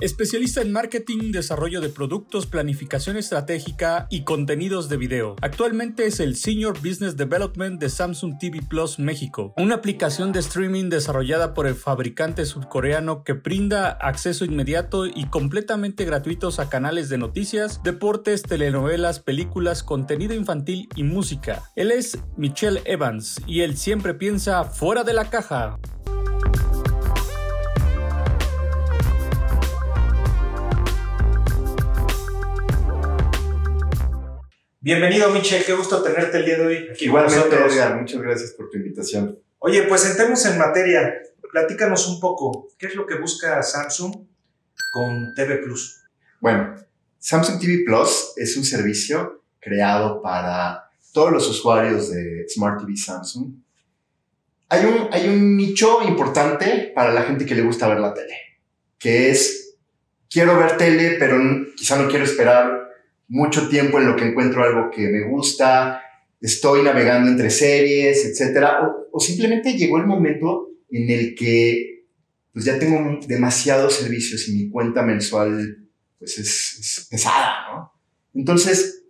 Especialista en marketing, desarrollo de productos, planificación estratégica y contenidos de video. Actualmente es el Senior Business Development de Samsung TV Plus México, una aplicación de streaming desarrollada por el fabricante surcoreano que brinda acceso inmediato y completamente gratuitos a canales de noticias, deportes, telenovelas, películas, contenido infantil y música. Él es Michelle Evans y él siempre piensa fuera de la caja. Bienvenido, Michel, qué gusto tenerte el día de hoy. Igualmente, Edgar, muchas gracias por tu invitación. Oye, pues entremos en materia. Platícanos un poco, ¿qué es lo que busca Samsung con TV Plus? Bueno, Samsung TV Plus es un servicio creado para todos los usuarios de Smart TV Samsung. Hay un, hay un nicho importante para la gente que le gusta ver la tele, que es, quiero ver tele, pero quizá no quiero esperar mucho tiempo en lo que encuentro algo que me gusta, estoy navegando entre series, etcétera, o, simplemente llegó el momento en el que pues ya tengo demasiados servicios y mi cuenta mensual pues es, pesada, ¿no? Entonces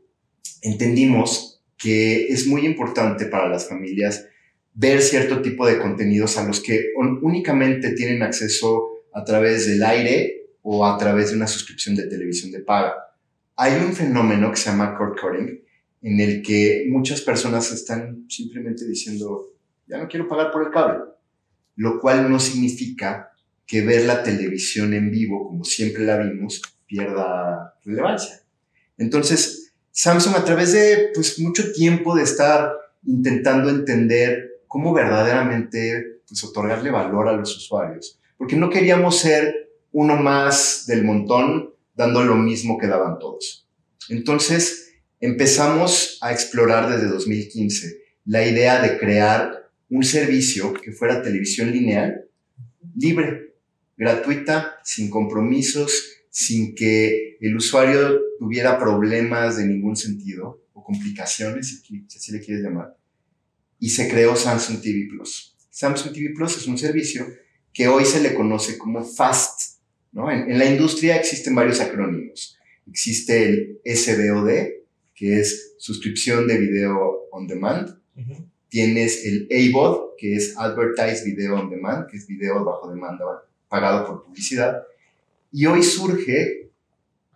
entendimos que es muy importante para las familias ver cierto tipo de contenidos a los que únicamente tienen acceso a través del aire o a través de una suscripción de televisión de paga hay un fenómeno que se llama cord cutting, en el que muchas personas están simplemente diciendo, ya no quiero pagar por el cable, lo cual no significa que ver la televisión en vivo, como siempre la vimos, pierda relevancia. Entonces, Samsung a través de pues, mucho tiempo de estar intentando entender cómo verdaderamente pues, otorgarle valor a los usuarios, porque no queríamos ser uno más del montón dando lo mismo que daban todos. Entonces, empezamos a explorar desde 2015 la idea de crear un servicio que fuera televisión lineal, libre, gratuita, sin compromisos, sin que el usuario tuviera problemas de ningún sentido o complicaciones, si así le quieres llamar. Y se creó Samsung TV Plus. Samsung TV Plus es un servicio que hoy se le conoce como FAST, en, la industria existen varios acrónimos. Existe el SVOD, que es suscripción de video on demand. Tienes el AVOD, que es Advertise Video on Demand, que es video bajo demanda pagado por publicidad. Y hoy surge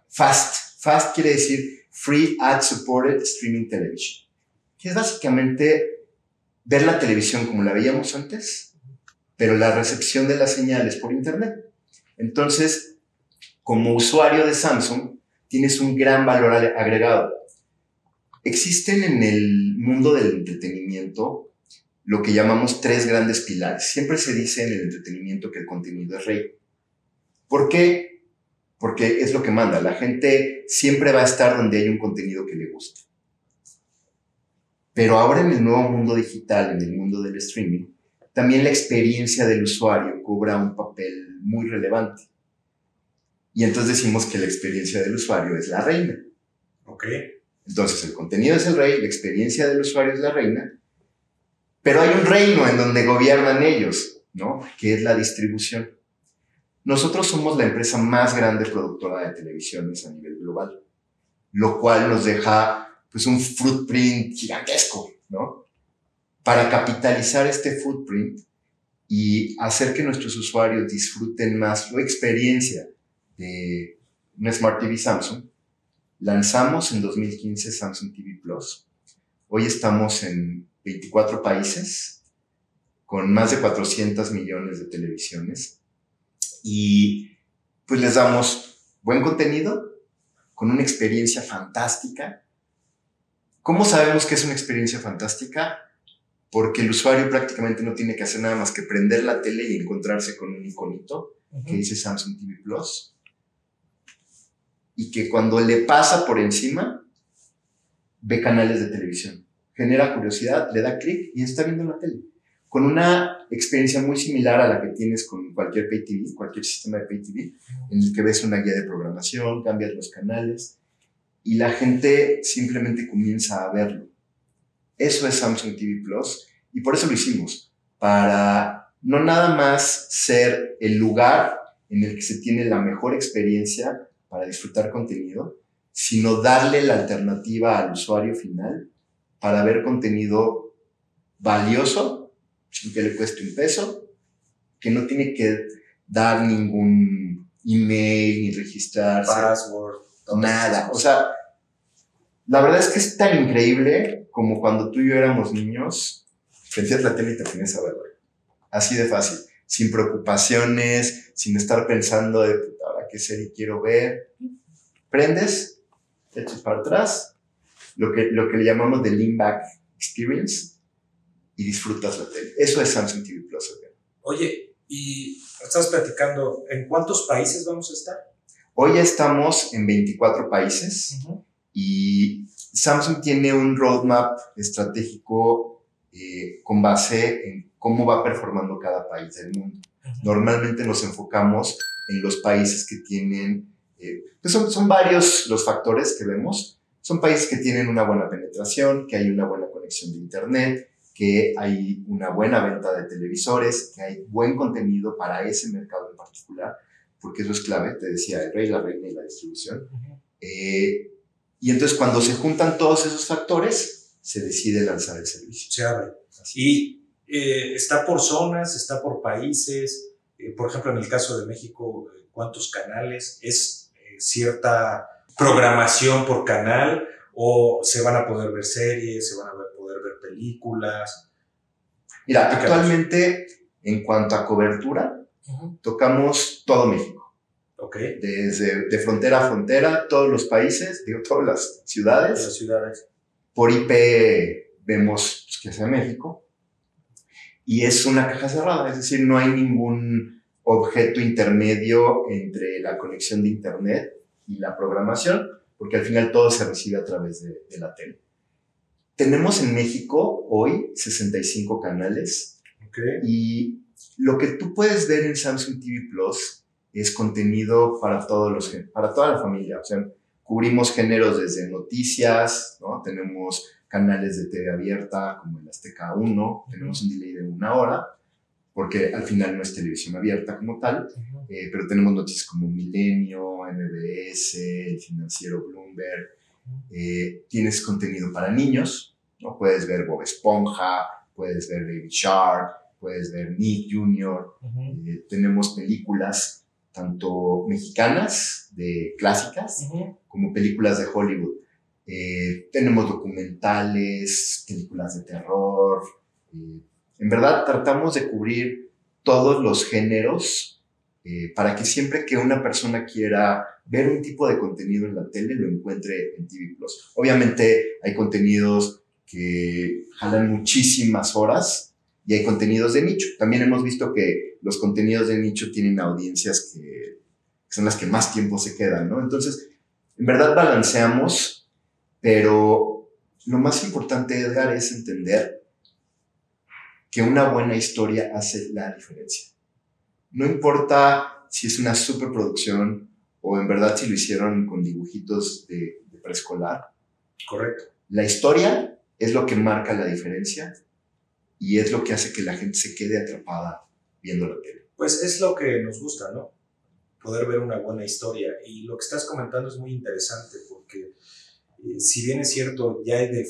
FAST. FAST quiere decir Free Ad Supported Streaming Television, que es básicamente ver la televisión como la veíamos antes, pero la recepción de las señales por Internet. Entonces, como usuario de Samsung, tienes un gran valor agregado. Existen en el mundo del entretenimiento lo que llamamos tres grandes pilares. Siempre se dice en el entretenimiento que el contenido es rey. ¿Por qué? Porque es lo que manda. La gente siempre va a estar donde hay un contenido que le guste. Pero ahora en el nuevo mundo digital, en el mundo del streaming, también la experiencia del usuario cobra un papel muy relevante. Y entonces decimos que la experiencia del usuario es la reina. Ok. Entonces el contenido es el rey, la experiencia del usuario es la reina, pero hay un reino en donde gobiernan ellos, ¿no? Que es la distribución. Nosotros somos la empresa más grande productora de televisiones a nivel global, lo cual nos deja pues un footprint gigantesco, ¿no? Para capitalizar este footprint y hacer que nuestros usuarios disfruten más la experiencia de una Smart TV Samsung, lanzamos en 2015 Samsung TV Plus. Hoy estamos en 24 países con más de 400 millones de televisiones y pues les damos buen contenido con una experiencia fantástica. ¿Cómo sabemos que es una experiencia fantástica? Porque el usuario prácticamente no tiene que hacer nada más que prender la tele y encontrarse con un iconito que dice Samsung TV Plus. Y que cuando le pasa por encima, ve canales de televisión. Genera curiosidad, le da clic y está viendo la tele. Con una experiencia muy similar a la que tienes con cualquier Pay TV, cualquier sistema de Pay TV, en el que ves una guía de programación, cambias los canales y la gente simplemente comienza a verlo eso es Samsung TV Plus y por eso lo hicimos, para no nada más ser el lugar en el que se tiene la mejor experiencia para disfrutar contenido, sino darle la alternativa al usuario final para ver contenido valioso, sin que le cueste un peso, que no tiene que dar ningún email ni registrarse. Password. Nada. O sea, la verdad es que es tan increíble como cuando tú y yo éramos niños, prendías la tele y te ponías a ver. Así de fácil. Sin preocupaciones, sin estar pensando de, ahora qué serie quiero ver. Prendes, te echas para atrás, lo que, lo que le llamamos the lean back experience, y disfrutas la tele. Eso es Samsung TV Plus. Oye, y estás platicando, ¿en cuántos países vamos a estar? Hoy ya estamos en 24 países. Y Samsung tiene un roadmap estratégico eh, con base en cómo va performando cada país del mundo. Normalmente nos enfocamos en los países que tienen, eh, pues son, son varios los factores que vemos. Son países que tienen una buena penetración, que hay una buena conexión de Internet, que hay una buena venta de televisores, que hay buen contenido para ese mercado en particular, porque eso es clave, te decía, el rey, la reina y la distribución. Eh, y entonces cuando se juntan todos esos factores, se decide lanzar el servicio. Se abre. Y eh, está por zonas, está por países. Eh, por ejemplo, en el caso de México, ¿cuántos canales? ¿Es eh, cierta programación por canal? ¿O se van a poder ver series, se van a poder ver películas? Mira, actualmente, en cuanto a cobertura, tocamos todo México. Ok. Desde de frontera a frontera, todos los países, digo, todas las De ciudades. las ciudades. Por IP vemos pues, que sea México. Y es una caja cerrada, es decir, no hay ningún objeto intermedio entre la conexión de Internet y la programación, porque al final todo se recibe a través de, de la tele. Tenemos en México hoy 65 canales Ok. y lo que tú puedes ver en Samsung TV Plus es contenido para todos los para toda la familia. O sea, cubrimos géneros desde noticias, ¿no? Tenemos canales de TV abierta como el Azteca 1, tenemos un delay de una hora, porque al final no es televisión abierta como tal, eh, pero tenemos noticias como Milenio, MBS, el financiero Bloomberg. Eh, tienes contenido para niños, ¿no? Puedes ver Bob Esponja, puedes ver Baby Shark, puedes ver Nick Jr. Eh, tenemos películas tanto mexicanas, de clásicas, como películas de Hollywood. Eh, tenemos documentales, películas de terror. eh, en verdad tratamos de cubrir todos los géneros eh, para que siempre que una persona quiera ver un tipo de contenido en la tele lo encuentre en TV Plus. Obviamente hay contenidos que jalan muchísimas horas y hay contenidos de nicho. También hemos visto que los contenidos de nicho tienen audiencias que, que son las que más tiempo se quedan, ¿no? Entonces, en verdad balanceamos, pero lo más importante, Edgar, es entender que una buena historia hace la diferencia. No importa si es una superproducción o en verdad si lo hicieron con dibujitos de, de preescolar. Correcto. La historia es lo que marca la diferencia y es lo que hace que la gente se quede atrapada viendo la tele. Pues es lo que nos gusta, ¿no? Poder ver una buena historia. Y lo que estás comentando es muy interesante porque eh, si bien es cierto, ya hay de,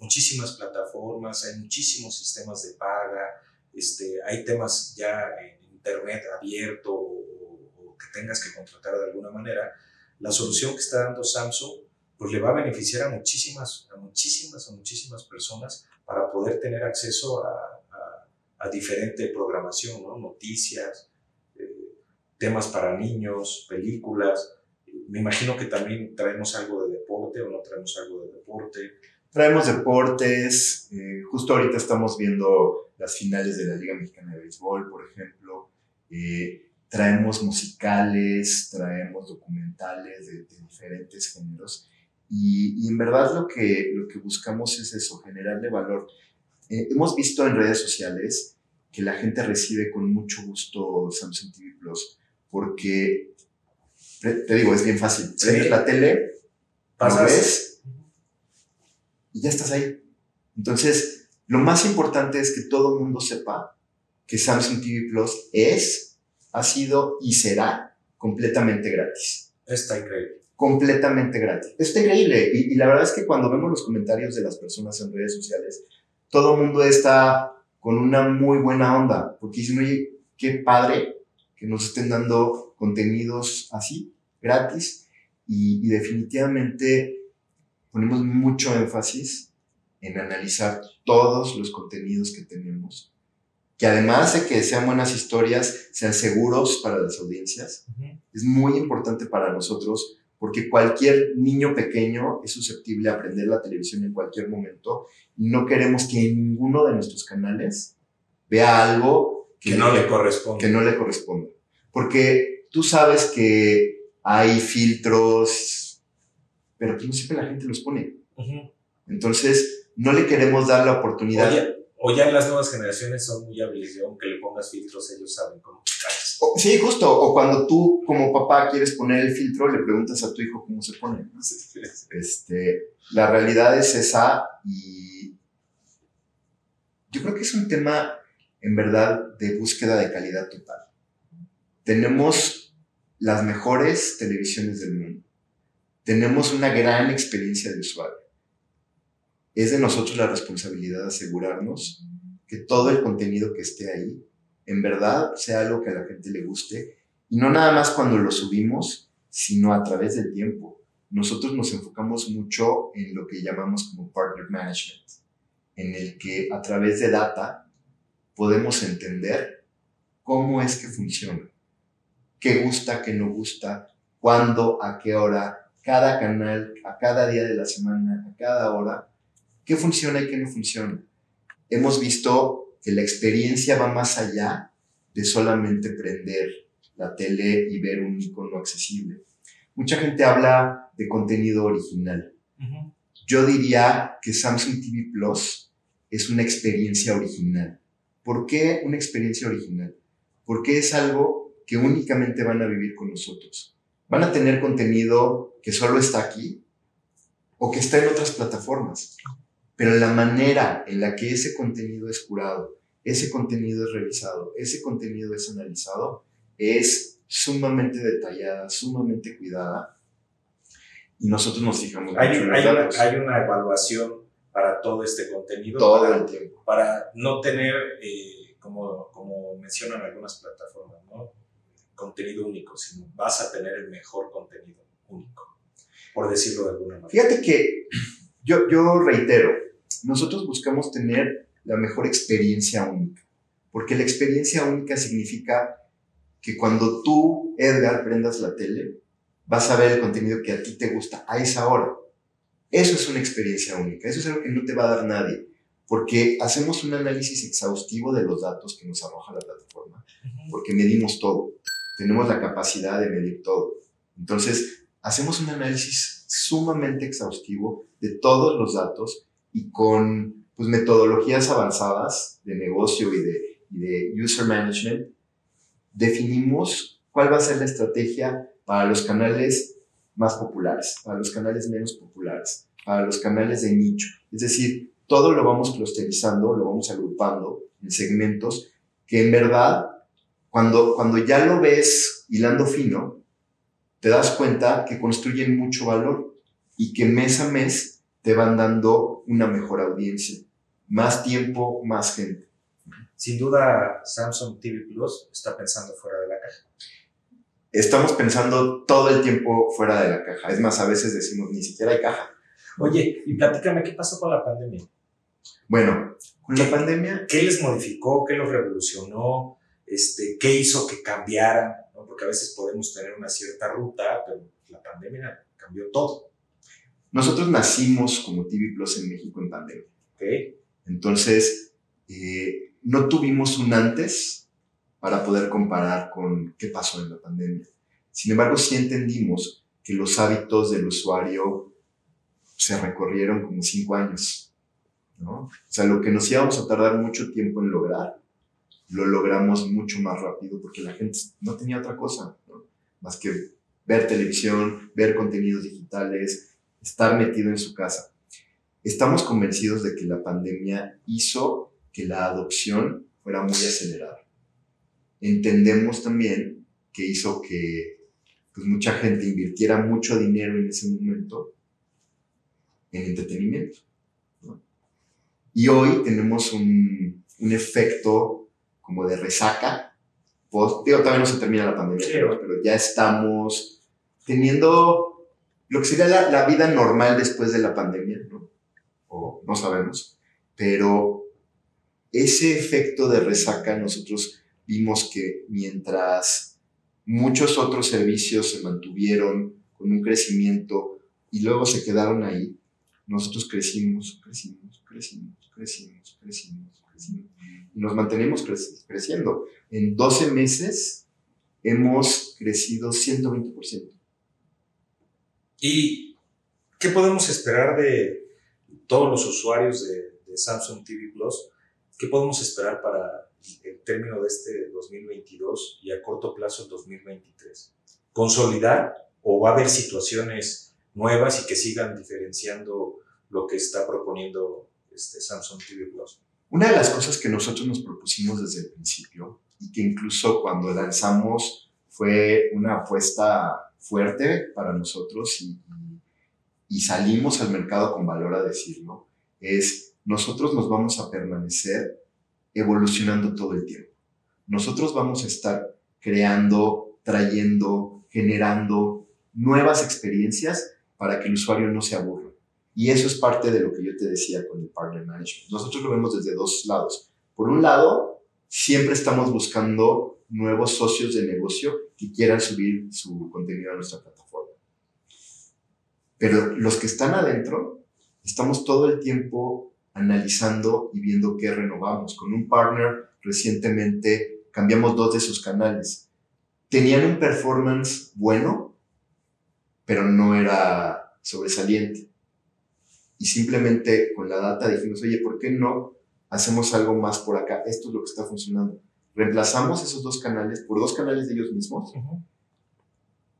muchísimas plataformas, hay muchísimos sistemas de paga, este, hay temas ya en internet abierto o, o que tengas que contratar de alguna manera, la solución que está dando Samsung pues le va a beneficiar a muchísimas, a muchísimas, a muchísimas personas para poder tener acceso a, a, a diferente programación, ¿no? noticias, eh, temas para niños, películas. Me imagino que también traemos algo de deporte o no traemos algo de deporte. Traemos deportes, eh, justo ahorita estamos viendo las finales de la Liga Mexicana de Béisbol, por ejemplo. Eh, traemos musicales, traemos documentales de diferentes géneros. Y, y, en verdad lo que, lo que buscamos es eso, generarle valor. Eh, hemos visto en redes sociales que la gente recibe con mucho gusto Samsung TV Plus, porque, te digo, es bien fácil. Prendes Sí. la tele, Pasas- lo ves y ya estás ahí. Entonces, lo más importante es que todo el mundo sepa que Samsung TV Plus es ha sido y será completamente gratis. Está increíble. Completamente gratis. Está increíble. Y, y la verdad es que cuando vemos los comentarios de las personas en redes sociales, todo el mundo está con una muy buena onda, porque dicen, oye, qué padre que nos estén dando contenidos así, gratis, y, y definitivamente ponemos mucho énfasis en analizar todos los contenidos que tenemos, que además de que sean buenas historias, sean seguros para las audiencias, es muy importante para nosotros porque cualquier niño pequeño es susceptible a aprender la televisión en cualquier momento y no queremos que en ninguno de nuestros canales vea algo que, no le corresponde. Que no le corresponde. Porque tú sabes que hay filtros, pero que no siempre la gente los pone. Entonces, no le queremos dar la oportunidad. O ya, las nuevas generaciones son muy hábiles, aunque le pongas filtros, ellos saben cómo Sí, justo. O cuando tú, como papá, quieres poner el filtro, le preguntas a tu hijo cómo se pone. Este, la realidad es esa y yo creo que es un tema, en verdad, de búsqueda de calidad total. Tenemos las mejores televisiones del mundo. Tenemos una gran experiencia de usuario. Es de nosotros la responsabilidad asegurarnos que todo el contenido que esté ahí en verdad sea algo que a la gente le guste y no nada más cuando lo subimos, sino a través del tiempo. Nosotros nos enfocamos mucho en lo que llamamos como partner management, en el que a través de data podemos entender cómo es que funciona, qué gusta, qué no gusta, cuándo, a qué hora, cada canal, a cada día de la semana, a cada hora, qué funciona y qué no funciona. Hemos visto que la experiencia va más allá de solamente prender la tele y ver un icono accesible. Mucha gente habla de contenido original. Yo diría que Samsung TV Plus es una experiencia original. ¿Por qué una experiencia original? Porque es algo que únicamente van a vivir con nosotros. Van a tener contenido que solo está aquí o que está en otras plataformas. Pero la manera en la que ese contenido es curado, ese contenido es revisado, ese contenido es analizado, es sumamente detallada, sumamente cuidada. Y nosotros nos fijamos hay, mucho hay, una, hay una evaluación para todo este contenido. Todo el tiempo. Para no tener, eh, como, como mencionan algunas plataformas, ¿no? contenido único, sino vas a tener el mejor contenido único, por decirlo de alguna manera. Fíjate que yo, yo reitero, nosotros buscamos tener la mejor experiencia única. Porque la experiencia única significa que cuando tú, Edgar, prendas la tele, vas a ver el contenido que a ti te gusta a esa hora. Eso es una experiencia única. Eso es algo que no te va a dar nadie. Porque hacemos un análisis exhaustivo de los datos que nos arroja la plataforma. Porque medimos todo. Tenemos la capacidad de medir todo. Entonces, hacemos un análisis sumamente exhaustivo de todos los datos y con pues, metodologías avanzadas de negocio y de, de user management, definimos cuál va a ser la estrategia para los canales más populares, para los canales menos populares, para los canales de nicho. Es decir, todo lo vamos clusterizando, lo vamos agrupando en segmentos que en verdad, cuando, cuando ya lo ves hilando fino, te das cuenta que construyen mucho valor y que mes a mes te van dando una mejor audiencia más tiempo, más gente. Sin duda, Samsung TV Plus está pensando fuera de la caja. Estamos pensando todo el tiempo fuera de la caja. Es más, a veces decimos, ni siquiera hay caja. Oye, y platícame, ¿qué pasó con la pandemia? Bueno, con la pandemia... ¿Qué les modificó? ¿Qué los revolucionó? Este, ¿Qué hizo que cambiaran? Porque a veces podemos tener una cierta ruta, pero la pandemia cambió todo. Nosotros nacimos como TV Plus en México en pandemia. Okay. Entonces, eh, no tuvimos un antes para poder comparar con qué pasó en la pandemia. Sin embargo, sí entendimos que los hábitos del usuario se recorrieron como cinco años. ¿no? O sea, lo que nos íbamos a tardar mucho tiempo en lograr, lo logramos mucho más rápido porque la gente no tenía otra cosa ¿no? más que ver televisión, ver contenidos digitales, estar metido en su casa. Estamos convencidos de que la pandemia hizo que la adopción fuera muy acelerada. entendemos también que hizo que pues, mucha gente invirtiera mucho dinero en ese momento en entretenimiento. Y hoy tenemos un, un, efecto como de resaca. Pues, digo, todavía no se termina la pandemia, pero, pero, ya estamos teniendo lo que sería la, vida normal después de la pandemia, ¿no? O no sabemos. Pero ese efecto de resaca nosotros vimos que mientras muchos otros servicios se mantuvieron con un crecimiento y luego se quedaron ahí, nosotros crecimos, crecimos, crecimos, crecimos, crecimos, crecimos. Y nos mantenemos creciendo. En 12 meses hemos crecido 120%. ¿Y qué podemos esperar de todos los usuarios de, de Samsung TV Plus? ¿Qué podemos esperar para el término de este 2022 y a corto plazo el 2023? ¿Consolidar o va a haber situaciones nuevas y que sigan diferenciando lo que está proponiendo este Samsung TV Plus? Una de las cosas que nosotros nos propusimos desde el principio y que incluso cuando lanzamos fue una apuesta fuerte para nosotros y, y salimos al mercado con valor a decirlo, es nosotros nos vamos a permanecer evolucionando todo el tiempo. Nosotros vamos a estar creando, trayendo, generando nuevas experiencias para que el usuario no se aburra. Y eso es parte de lo que yo te decía con el Partner Management. Nosotros lo vemos desde dos lados. Por un lado, siempre estamos buscando nuevos socios de negocio que quieran subir su contenido a nuestra plataforma. Pero los que están adentro, estamos todo el tiempo analizando y viendo qué renovamos. Con un partner recientemente cambiamos dos de sus canales. Tenían un performance bueno, pero no era sobresaliente. Y simplemente con la data dijimos, oye, ¿por qué no hacemos algo más por acá? Esto es lo que está funcionando. Reemplazamos esos dos canales por dos canales de ellos mismos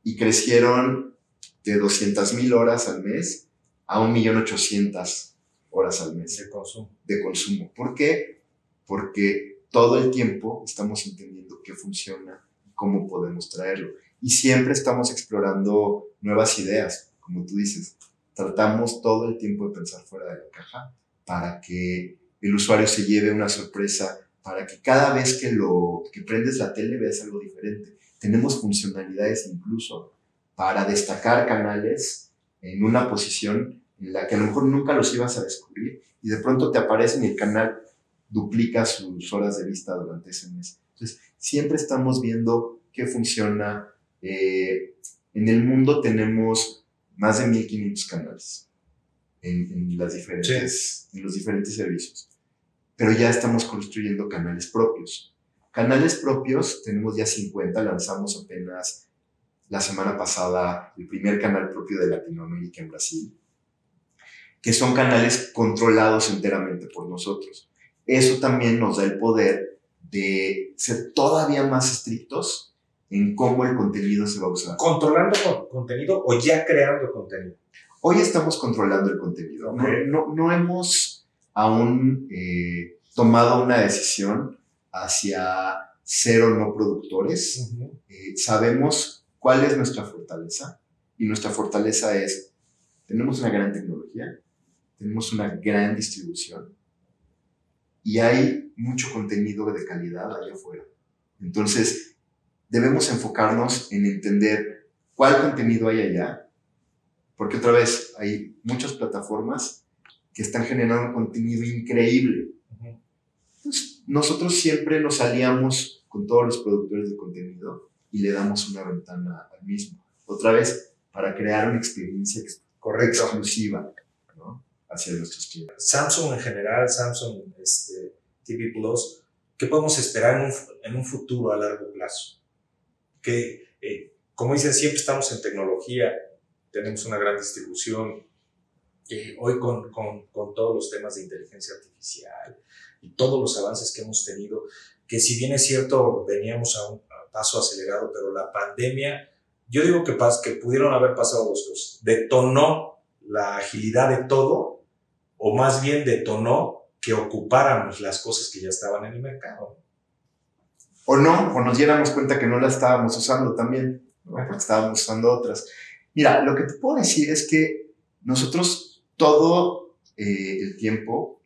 y crecieron de 200 mil horas al mes a 1.800.000 horas al mes de consumo. de consumo. ¿Por qué? Porque todo el tiempo estamos entendiendo qué funciona y cómo podemos traerlo. Y siempre estamos explorando nuevas ideas, como tú dices. Tratamos todo el tiempo de pensar fuera de la caja para que el usuario se lleve una sorpresa, para que cada vez que, lo, que prendes la tele veas algo diferente. Tenemos funcionalidades incluso para destacar canales en una posición en la que a lo mejor nunca los ibas a descubrir y de pronto te aparecen y el canal duplica sus horas de vista durante ese mes. Entonces, siempre estamos viendo qué funciona. Eh, en el mundo tenemos más de 1500 canales en, en las diferentes, en los diferentes servicios, pero ya estamos construyendo canales propios. Canales propios, tenemos ya 50, lanzamos apenas la semana pasada el primer canal propio de Latinoamérica en Brasil que son canales controlados enteramente por nosotros. Eso también nos da el poder de ser todavía más estrictos en cómo el contenido se va a usar. ¿Controlando contenido o ya creando contenido? Hoy estamos controlando el contenido. No, no, hemos aún eh, tomado una decisión hacia cero no productores. Eh, sabemos cuál es nuestra fortaleza y nuestra fortaleza es, tenemos una gran tecnología, tenemos una gran distribución y hay mucho contenido de calidad allá afuera. Entonces, debemos enfocarnos en entender cuál contenido hay allá, porque otra vez hay muchas plataformas que están generando contenido increíble. Entonces, nosotros siempre nos aliamos con todos los productores de contenido y le damos una ventana al mismo. Otra vez, para crear una experiencia correcta, exclusiva hacia nuestros clientes. Samsung en general, Samsung este, TV Plus, ¿qué podemos esperar en un, en un futuro a largo plazo? Que, eh, como dicen, siempre estamos en tecnología, tenemos una gran distribución. Hoy con, con, con todos los temas de inteligencia artificial y todos los avances que hemos tenido, que si bien es cierto, veníamos a un paso acelerado, pero la pandemia, yo digo que, que pudieron haber pasado dos cosas. Detonó la agilidad de todo o más bien detonó que ocupáramos las cosas que ya estaban en el mercado. O no, o nos diéramos cuenta que no la estábamos usando también, porque estábamos usando otras. Mira, lo que te puedo decir es que nosotros todo eh, el tiempo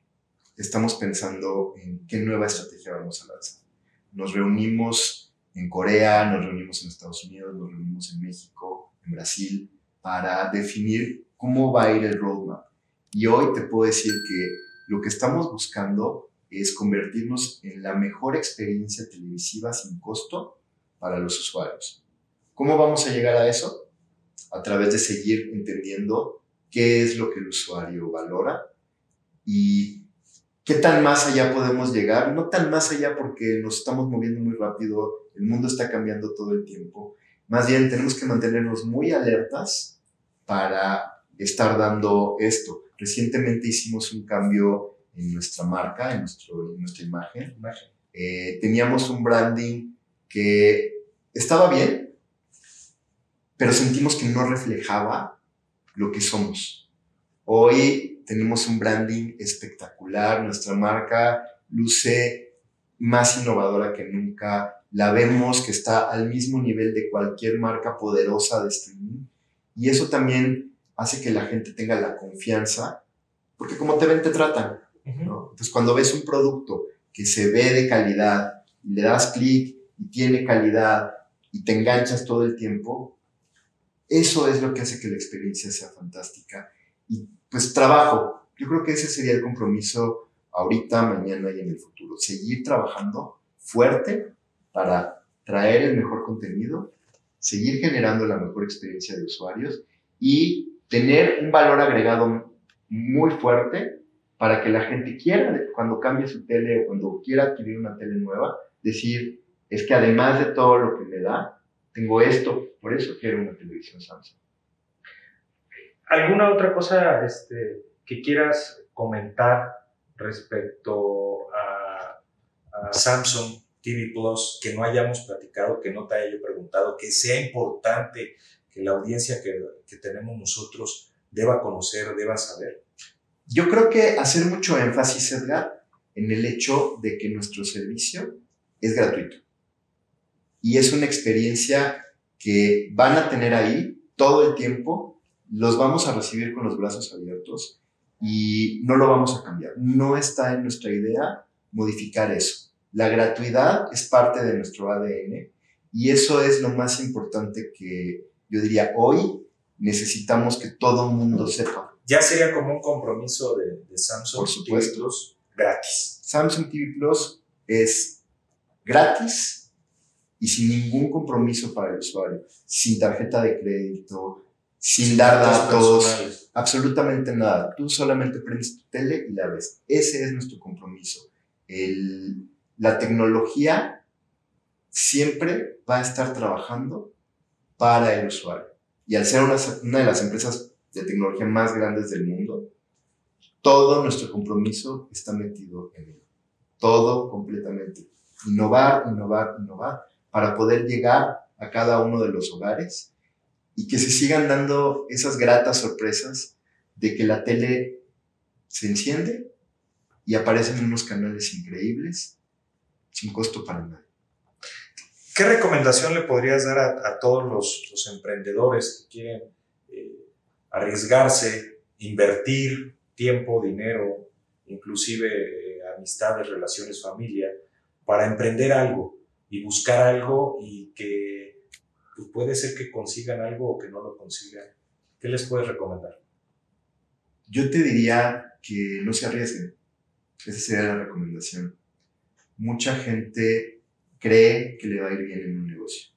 estamos pensando en qué nueva estrategia vamos a lanzar. Nos reunimos en Corea, nos reunimos en Estados Unidos, nos reunimos en México, en Brasil, para definir cómo va a ir el roadmap. Y hoy te puedo decir que lo que estamos buscando es convertirnos en la mejor experiencia televisiva sin costo para los usuarios. ¿Cómo vamos a llegar a eso? A través de seguir entendiendo qué es lo que el usuario valora y qué tan más allá podemos llegar. No tan más allá porque nos estamos moviendo muy rápido, el mundo está cambiando todo el tiempo. Más bien tenemos que mantenernos muy alertas para estar dando esto. Recientemente hicimos un cambio en nuestra marca, en, nuestro, nuestra imagen. Eh, teníamos un branding que estaba bien, pero sentimos que no reflejaba lo que somos. Hoy tenemos un branding espectacular, nuestra marca luce más innovadora que nunca, la vemos que está al mismo nivel de cualquier marca poderosa de streaming y eso también hace que la gente tenga la confianza, porque como te ven, te tratan. Entonces, cuando ves un producto que se ve de calidad y le das clic y tiene calidad y te enganchas todo el tiempo, eso es lo que hace que la experiencia sea fantástica. Y pues trabajo, yo creo que ese sería el compromiso ahorita, mañana y en el futuro. Seguir trabajando fuerte para traer el mejor contenido, seguir generando la mejor experiencia de usuarios y tener un valor agregado muy fuerte para que la gente quiera, cuando cambie su tele o cuando quiera adquirir una tele nueva, decir, es que además de todo lo que me da, tengo esto, por eso quiero una televisión Samsung. ¿Alguna otra cosa este, que quieras comentar respecto a, a Samsung TV Plus que no hayamos platicado, que no te haya yo preguntado, que sea importante que la audiencia que, que tenemos nosotros deba conocer, deba saber? Yo creo que hacer mucho énfasis, Edgar, en el hecho de que nuestro servicio es gratuito. Y es una experiencia que van a tener ahí todo el tiempo, los vamos a recibir con los brazos abiertos y no lo vamos a cambiar. No está en nuestra idea modificar eso. La gratuidad es parte de nuestro ADN y eso es lo más importante que yo diría hoy necesitamos que todo el mundo sepa. Ya sería como un compromiso de, Samsung TV Plus gratis. Samsung TV Plus es gratis y sin ningún compromiso para el usuario, sin tarjeta de crédito, sin dar datos, absolutamente nada. Tú solamente prendes tu tele y la ves. Ese es nuestro compromiso. El, la tecnología siempre va a estar trabajando para el usuario. Y al ser una, una de las empresas de tecnología más grandes del mundo, todo nuestro compromiso está metido en ello. Todo completamente. Innovar, innovar, innovar, para poder llegar a cada uno de los hogares y que se sigan dando esas gratas sorpresas de que la tele se enciende y aparecen unos canales increíbles sin costo para nadie. ¿Qué recomendación le podrías dar a, todos los, emprendedores que quieren eh, arriesgarse, invertir tiempo, dinero, inclusive eh, amistades, relaciones, familia, para emprender algo y buscar algo y que pues, puede ser que consigan algo o que no lo consigan? ¿Qué les puedes recomendar? Yo te diría que no se arriesguen. Esa sería la recomendación mucha gente cree que le va a ir bien en un negocio.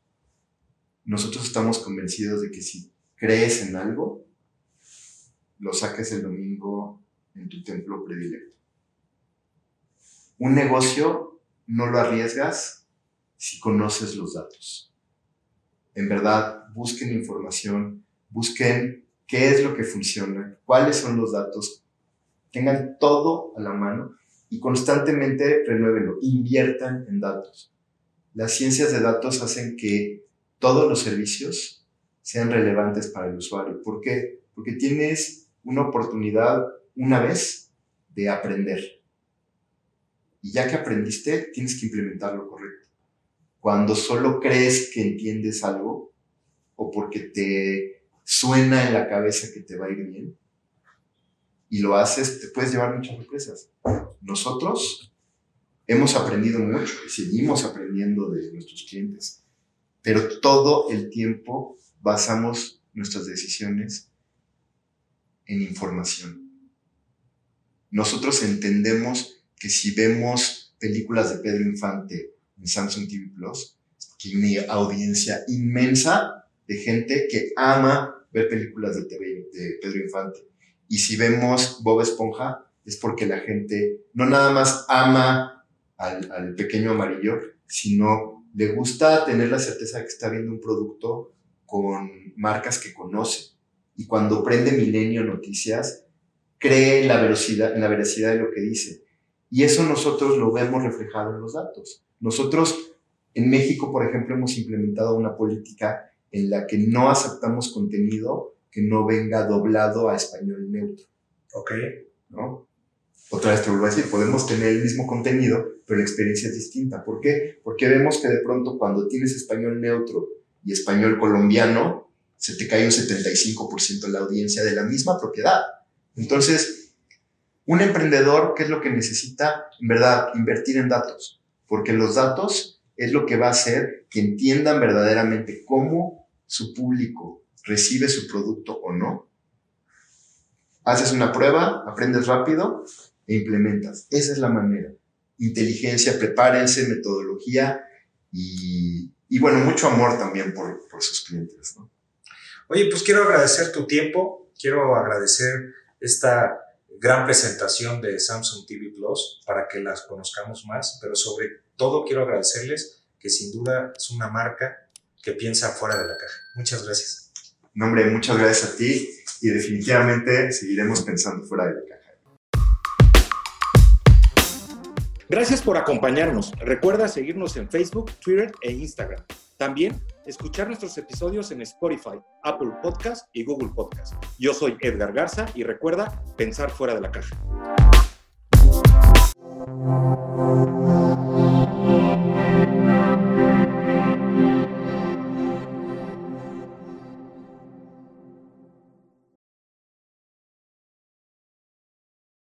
Nosotros estamos convencidos de que si crees en algo, lo saques el domingo en tu templo predilecto. Un negocio no lo arriesgas si conoces los datos. En verdad, busquen información, busquen qué es lo que funciona, cuáles son los datos, tengan todo a la mano y constantemente renuévenlo, inviertan en datos. Las ciencias de datos hacen que todos los servicios sean relevantes para el usuario. ¿Por qué? Porque tienes una oportunidad una vez de aprender. Y ya que aprendiste, tienes que implementar lo correcto. Cuando solo crees que entiendes algo o porque te suena en la cabeza que te va a ir bien y lo haces, te puedes llevar muchas sorpresas. Nosotros hemos aprendido mucho y seguimos aprendiendo de nuestros clientes, pero todo el tiempo basamos nuestras decisiones en información. Nosotros entendemos que si vemos películas de Pedro Infante en Samsung TV Plus, que hay una audiencia inmensa de gente que ama ver películas de, TV, de Pedro Infante. Y si vemos Bob Esponja, es porque la gente no nada más ama al, al pequeño amarillo, sino le gusta tener la certeza de que está viendo un producto con marcas que conoce. Y cuando prende Milenio Noticias, cree en la, velocidad, en la veracidad de lo que dice. Y eso nosotros lo vemos reflejado en los datos. Nosotros en México, por ejemplo, hemos implementado una política en la que no aceptamos contenido que no venga doblado a español neutro. Ok. ¿No? Otra vez te vuelvo a decir, podemos tener el mismo contenido, pero la experiencia es distinta. ¿Por qué? Porque vemos que de pronto cuando tienes español neutro y español colombiano, se te cae un 75% de la audiencia de la misma propiedad. Entonces, un emprendedor, ¿qué es lo que necesita? En verdad, invertir en datos, porque los datos es lo que va a hacer que entiendan verdaderamente cómo su público recibe su producto o no. Haces una prueba, aprendes rápido e implementas. Esa es la manera. Inteligencia, prepárense, metodología y, y bueno, mucho amor también por, por sus clientes. ¿no? Oye, pues quiero agradecer tu tiempo, quiero agradecer esta gran presentación de Samsung TV Plus para que las conozcamos más, pero sobre todo quiero agradecerles que sin duda es una marca que piensa fuera de la caja. Muchas gracias. No, hombre, muchas gracias a ti y definitivamente seguiremos pensando fuera de la caja. Gracias por acompañarnos. Recuerda seguirnos en Facebook, Twitter e Instagram. También escuchar nuestros episodios en Spotify, Apple Podcast y Google Podcast. Yo soy Edgar Garza y recuerda pensar fuera de la caja.